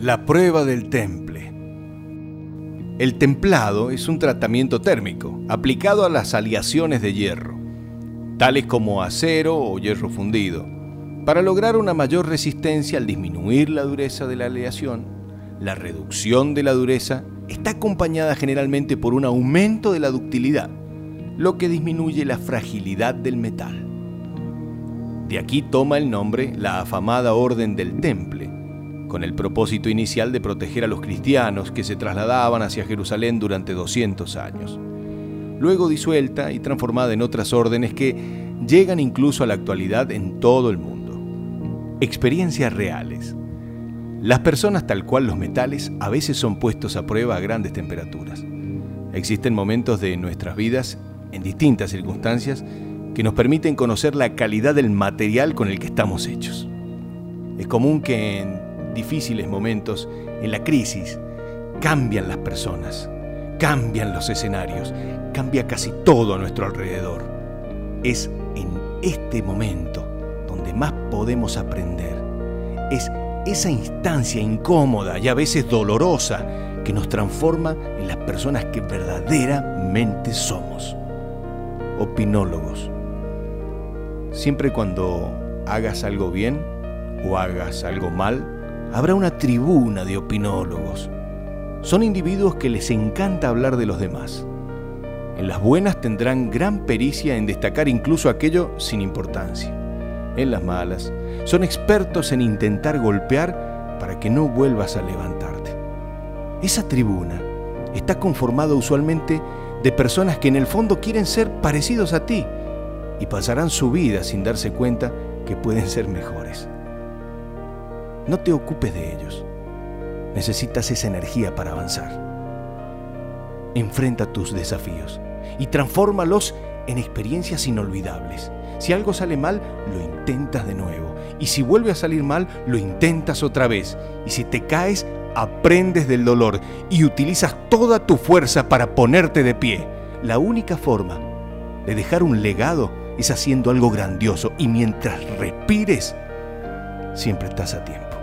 La prueba del temple. El templado es un tratamiento térmico aplicado a las aleaciones de hierro, tales como acero o hierro fundido, para lograr una mayor resistencia al disminuir la dureza de la aleación. La reducción de la dureza está acompañada generalmente por un aumento de la ductilidad, lo que disminuye la fragilidad del metal. De aquí toma el nombre la afamada Orden del Temple, con el propósito inicial de proteger a los cristianos que se trasladaban hacia Jerusalén durante 200 años. Luego disuelta y transformada en otras órdenes que llegan incluso a la actualidad en todo el mundo. Experiencias reales. Las personas tal cual los metales a veces son puestos a prueba a grandes temperaturas. Existen momentos de nuestras vidas, en distintas circunstancias, que nos permiten conocer la calidad del material con el que estamos hechos. Es común que en difíciles momentos, en la crisis, cambian las personas, cambian los escenarios, cambia casi todo a nuestro alrededor. Es en este momento donde más podemos aprender. Es esa instancia incómoda y a veces dolorosa que nos transforma en las personas que verdaderamente somos. Opinólogos Siempre cuando hagas algo bien o hagas algo mal, habrá una tribuna de opinólogos. Son individuos que les encanta hablar de los demás. En las buenas tendrán gran pericia en destacar incluso aquello sin importancia. En las malas, son expertos en intentar golpear para que no vuelvas a levantarte. Esa tribuna está conformada usualmente de personas que en el fondo quieren ser parecidos a ti y pasarán su vida sin darse cuenta que pueden ser mejores. No te ocupes de ellos. Necesitas esa energía para avanzar. Enfrenta tus desafíos y transfórmalos en experiencias inolvidables. Si algo sale mal, lo intentas de nuevo. Y si vuelve a salir mal, lo intentas otra vez. Y si te caes, aprendes del dolor y utilizas toda tu fuerza para ponerte de pie. La única forma de dejar un legado es haciendo algo grandioso y mientras respires, siempre estás a tiempo.